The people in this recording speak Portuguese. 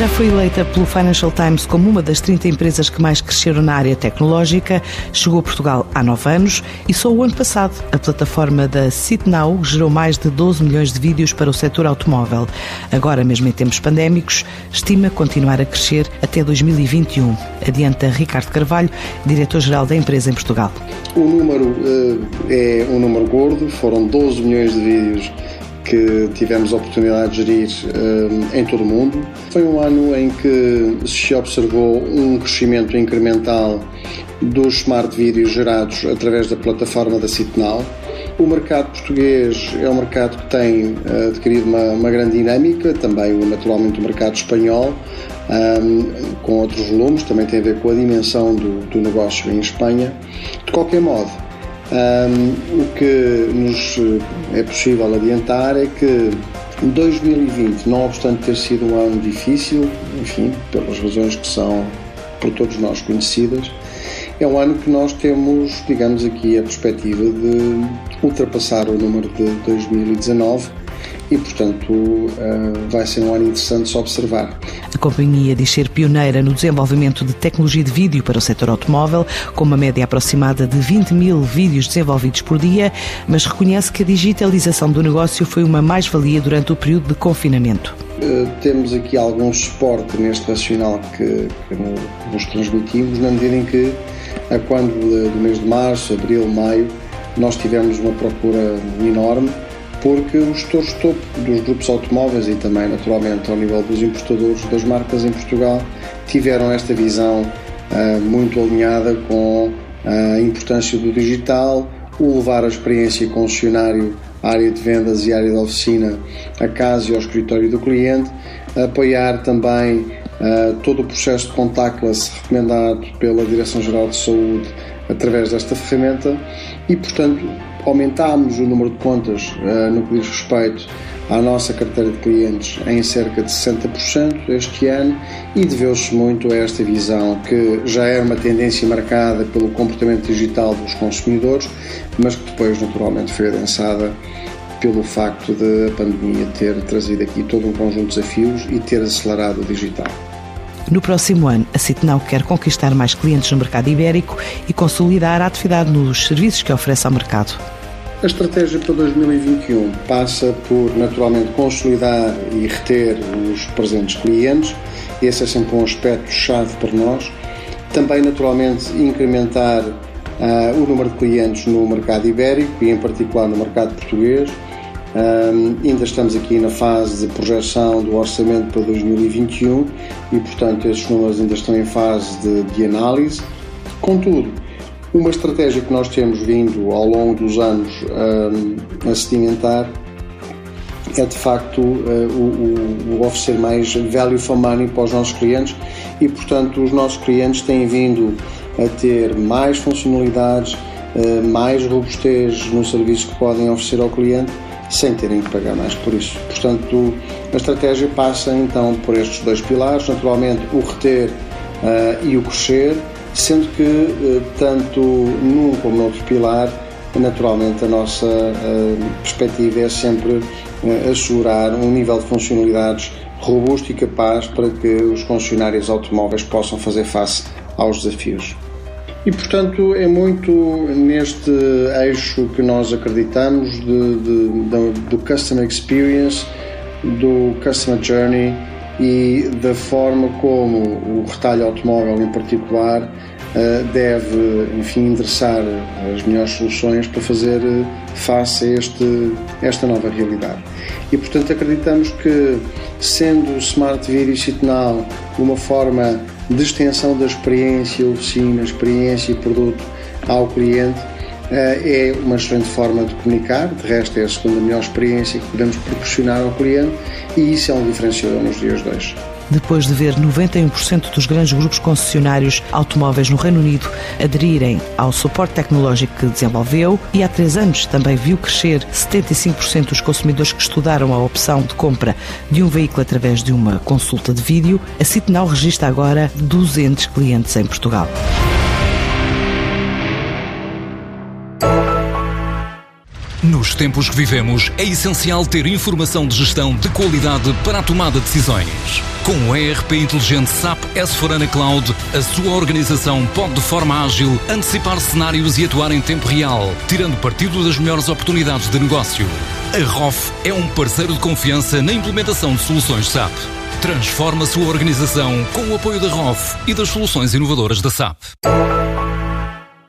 Já foi eleita pelo Financial Times como uma das 30 empresas que mais cresceram na área tecnológica, chegou a Portugal há nove anos e só o ano passado a plataforma da SitNow gerou mais de 12 milhões de vídeos para o setor automóvel. Agora, mesmo em tempos pandémicos, estima continuar a crescer até 2021. Adianta Ricardo Carvalho, diretor-geral da empresa em Portugal. O número uh, é um número gordo, foram 12 milhões de vídeos que tivemos a oportunidade de gerir uh, em todo o mundo. Foi um ano em que se observou um crescimento incremental dos smart vídeos gerados através da plataforma da Citnal. O mercado português é um mercado que tem uh, adquirido uma, uma, grande dinâmica, também naturalmente o mercado espanhol, um, com outros volumes, também tem a ver com a dimensão do, do negócio em Espanha. De qualquer modo, um, o que nos eh, é possível adiantar é que 2020, não obstante ter sido um ano difícil, enfim, pelas razões que são por todos nós conhecidas, é um ano que nós temos, digamos aqui, a perspectiva de ultrapassar o número de 2019 e, portanto, uh, vai ser um ano interessante de se observar. A companhia diz ser pioneira no desenvolvimento de tecnologia de vídeo para o setor automóvel, com uma média aproximada de 20 mil vídeos desenvolvidos por dia, mas reconhece que a digitalização do negócio foi uma mais-valia durante o período de confinamento. Uh, temos aqui algum suporte neste racional que, que nos transmitimos, na medida em que, a quando do mês de março, abril, maio, nós tivemos uma procura enorme porque os gestores topo dos grupos automóveis e também, naturalmente, ao nível dos importadores das marcas em Portugal tiveram esta visão uh, muito alinhada com a importância do digital, o levar a experiência concessionário à área de vendas e área de oficina a casa e ao escritório do cliente, apoiar também uh, todo o processo de contactless recomendado pela Direção-Geral de Saúde através desta ferramenta e, portanto, aumentámos o número de contas uh, no que diz respeito à nossa carteira de clientes em cerca de 60% este ano e deveu-se muito a esta visão que já era uma tendência marcada pelo comportamento digital dos consumidores, mas que depois naturalmente foi adensada pelo facto de a pandemia ter trazido aqui todo um conjunto de desafios e ter acelerado o digital. No próximo ano, a Citnau quer conquistar mais clientes no mercado ibérico e consolidar a atividade nos serviços que oferece ao mercado. A estratégia para 2021 passa por, naturalmente, consolidar e reter os presentes clientes. Esse é sempre um aspecto-chave para nós. Também, naturalmente, incrementar uh, o número de clientes no mercado ibérico e, em particular, no mercado português. Um, ainda estamos aqui na fase de projeção do orçamento para 2021 e, portanto, esses números ainda estão em fase de, de análise. Contudo, uma estratégia que nós temos vindo ao longo dos anos um, a sedimentar é de facto uh, o, o, oferecer mais value for money para os nossos clientes e, portanto, os nossos clientes têm vindo a ter mais funcionalidades, uh, mais robustez no serviço que podem oferecer ao cliente sem terem que pagar mais por isso. Portanto, a estratégia passa então por estes dois pilares, naturalmente o reter uh, e o crescer, sendo que uh, tanto num como no outro pilar, naturalmente a nossa uh, perspectiva é sempre assegurar um nível de funcionalidades robusto e capaz para que os concessionários automóveis possam fazer face aos desafios. E, portanto, é muito neste eixo que nós acreditamos de, de, de, do Customer Experience, do Customer Journey e da forma como o retalho automóvel, em particular, eh, deve, enfim, endereçar as melhores soluções para fazer eh, face a este, esta nova realidade. E, portanto, acreditamos que, sendo o Smart Video Signal uma forma de extensão da experiência oficina, experiência e produto ao cliente eh, é uma excelente forma de comunicar, de resto é a segunda melhor experiência que podemos proporcionar ao cliente e isso é um diferenciador nos dias de hoje. Depois de ver 91% dos grandes grupos concessionários automóveis no Reino Unido aderirem ao suporte tecnológico que desenvolveu e há três anos também viu crescer 75% dos consumidores que estudaram a opção de compra de um veículo através de uma consulta de vídeo, a Citnal registra agora 200 clientes em Portugal. Nos tempos que vivemos, é essencial ter informação de gestão de qualidade para a tomada de decisões. Com o ERP inteligente SAP S4HANA Cloud, a sua organização pode de forma ágil antecipar cenários e atuar em tempo real, tirando partido das melhores oportunidades de negócio. A ROF é um parceiro de confiança na implementação de soluções SAP. Transforma a sua organização com o apoio da ROF e das soluções inovadoras da SAP.